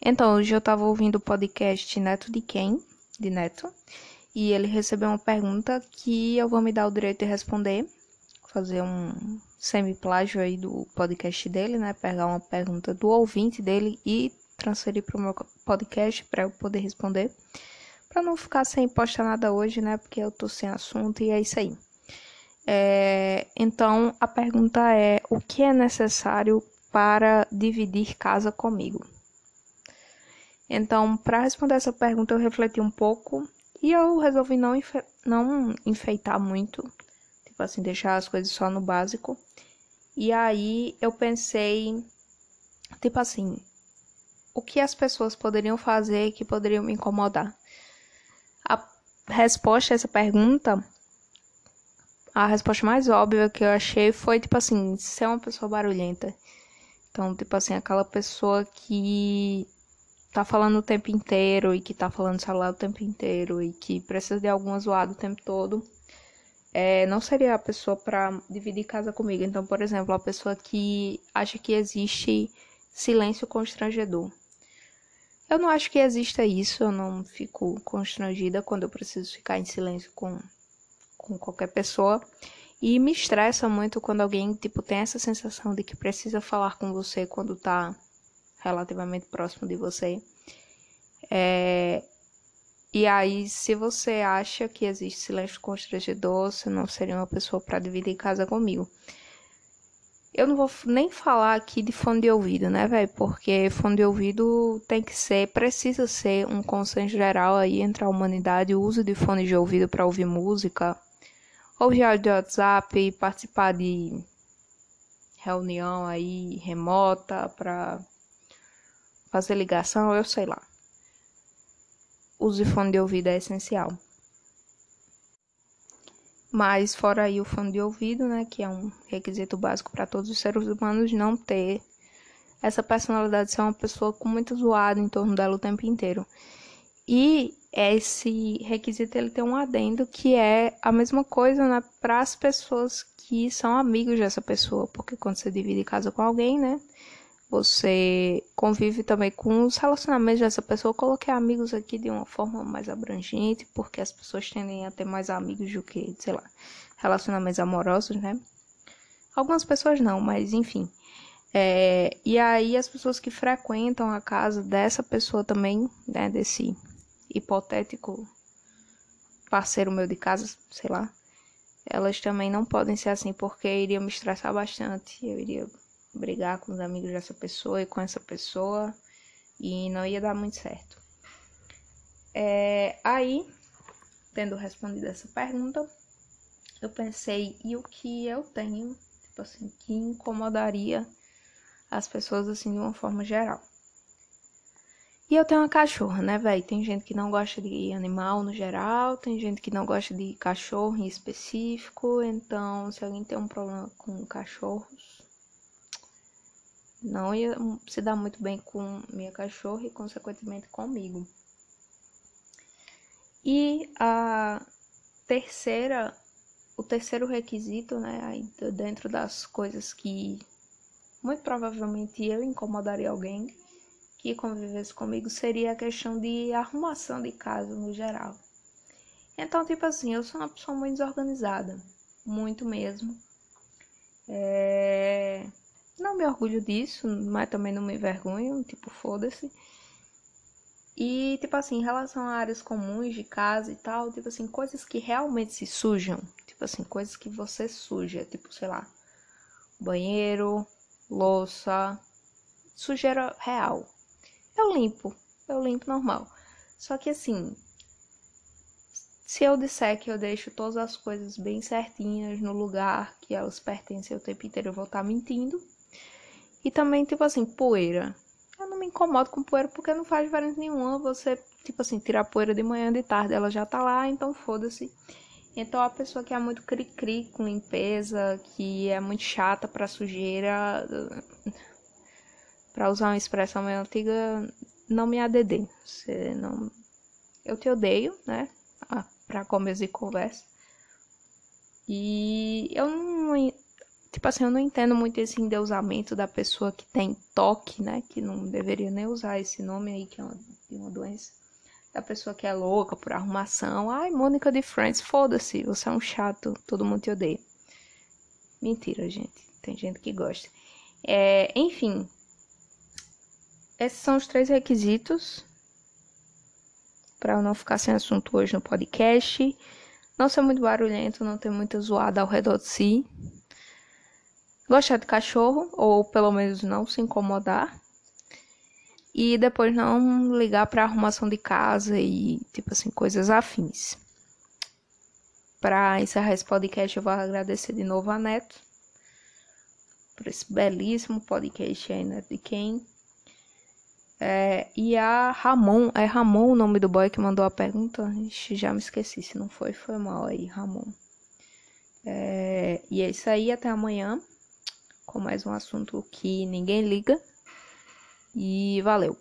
Então, hoje eu tava ouvindo o podcast Neto de Quem, de Neto, e ele recebeu uma pergunta que eu vou me dar o direito de responder, fazer um semi-plágio aí do podcast dele, né? Pegar uma pergunta do ouvinte dele e transferir para o meu podcast para eu poder responder. Para não ficar sem postar nada hoje, né? Porque eu tô sem assunto e é isso aí. É, então, a pergunta é: o que é necessário para dividir casa comigo? Então, para responder essa pergunta, eu refleti um pouco e eu resolvi não, enfe não enfeitar muito, tipo assim, deixar as coisas só no básico. E aí eu pensei, tipo assim, o que as pessoas poderiam fazer que poderiam me incomodar? A resposta a essa pergunta, a resposta mais óbvia que eu achei foi, tipo assim, ser uma pessoa barulhenta. Então, tipo assim, aquela pessoa que tá falando o tempo inteiro e que tá falando celular o tempo inteiro e que precisa de alguma zoada o tempo todo, é, não seria a pessoa para dividir casa comigo. Então, por exemplo, a pessoa que acha que existe silêncio constrangedor. Eu não acho que exista isso, eu não fico constrangida quando eu preciso ficar em silêncio com, com qualquer pessoa. E me estressa muito quando alguém, tipo, tem essa sensação de que precisa falar com você quando tá relativamente próximo de você. É... E aí, se você acha que existe silêncio constrangedor, você não seria uma pessoa para dividir casa comigo. Eu não vou nem falar aqui de fone de ouvido, né, velho? Porque fone de ouvido tem que ser, precisa ser um consenso geral aí entre a humanidade, o uso de fone de ouvido para ouvir música, ouvir áudio WhatsApp, participar de reunião aí remota para fazer ligação, eu sei lá. Use fone de ouvido é essencial. Mas fora aí o fone de ouvido, né, que é um requisito básico para todos os seres humanos não ter essa personalidade de ser uma pessoa com muito zoado em torno dela o tempo inteiro. E esse requisito ele tem um adendo que é a mesma coisa né, para as pessoas que são amigos dessa pessoa, porque quando você divide casa com alguém, né, você convive também com os relacionamentos dessa pessoa. Eu coloquei amigos aqui de uma forma mais abrangente, porque as pessoas tendem a ter mais amigos do que, sei lá, relacionamentos amorosos, né? Algumas pessoas não, mas enfim. É, e aí as pessoas que frequentam a casa dessa pessoa também, né, desse hipotético parceiro meu de casa, sei lá, elas também não podem ser assim porque iria me estressar bastante, eu iria brigar com os amigos dessa pessoa e com essa pessoa e não ia dar muito certo. É, aí, tendo respondido essa pergunta, eu pensei, e o que eu tenho, tipo assim, que incomodaria as pessoas assim de uma forma geral. E eu tenho uma cachorra, né, velho? Tem gente que não gosta de animal no geral, tem gente que não gosta de cachorro em específico. Então, se alguém tem um problema com cachorros, não ia se dar muito bem com minha cachorra e, consequentemente, comigo. E a terceira, o terceiro requisito, né, dentro das coisas que muito provavelmente eu incomodaria alguém que convivesse comigo, seria a questão de arrumação de casa no geral. Então, tipo assim, eu sou uma pessoa muito desorganizada, muito mesmo. É não me orgulho disso, mas também não me envergonho, tipo, foda-se. E, tipo assim, em relação a áreas comuns de casa e tal, tipo assim, coisas que realmente se sujam. Tipo assim, coisas que você suja, tipo, sei lá, banheiro, louça, sujeira real. Eu limpo, eu limpo normal. Só que assim, se eu disser que eu deixo todas as coisas bem certinhas no lugar que elas pertencem o tempo inteiro, eu vou estar mentindo. E também, tipo assim, poeira. Eu não me incomodo com poeira porque não faz diferença nenhuma. Você, tipo assim, tirar poeira de manhã de tarde, ela já tá lá, então foda-se. Então a pessoa que é muito cri-cri com limpeza, que é muito chata pra sujeira, pra usar uma expressão meio antiga, não me ADD. Você não. Eu te odeio, né? Ah, pra começo de conversa. E eu não Tipo assim, eu não entendo muito esse endeusamento da pessoa que tem toque, né? Que não deveria nem usar esse nome aí, que é uma, uma doença. Da pessoa que é louca por arrumação. Ai, Mônica de Friends, foda-se, você é um chato, todo mundo te odeia. Mentira, gente. Tem gente que gosta. É, enfim, esses são os três requisitos para eu não ficar sem assunto hoje no podcast. Não ser muito barulhento, não ter muita zoada ao redor de si. Gostar de cachorro, ou pelo menos não se incomodar. E depois não ligar para arrumação de casa e, tipo assim, coisas afins. Para encerrar esse podcast, eu vou agradecer de novo a Neto por esse belíssimo podcast aí, Neto de quem é, e a Ramon, é Ramon o nome do boy que mandou a pergunta? Ixi, já me esqueci, se não foi, foi mal aí, Ramon. É, e é isso aí, até amanhã, com mais um assunto que ninguém liga. E valeu!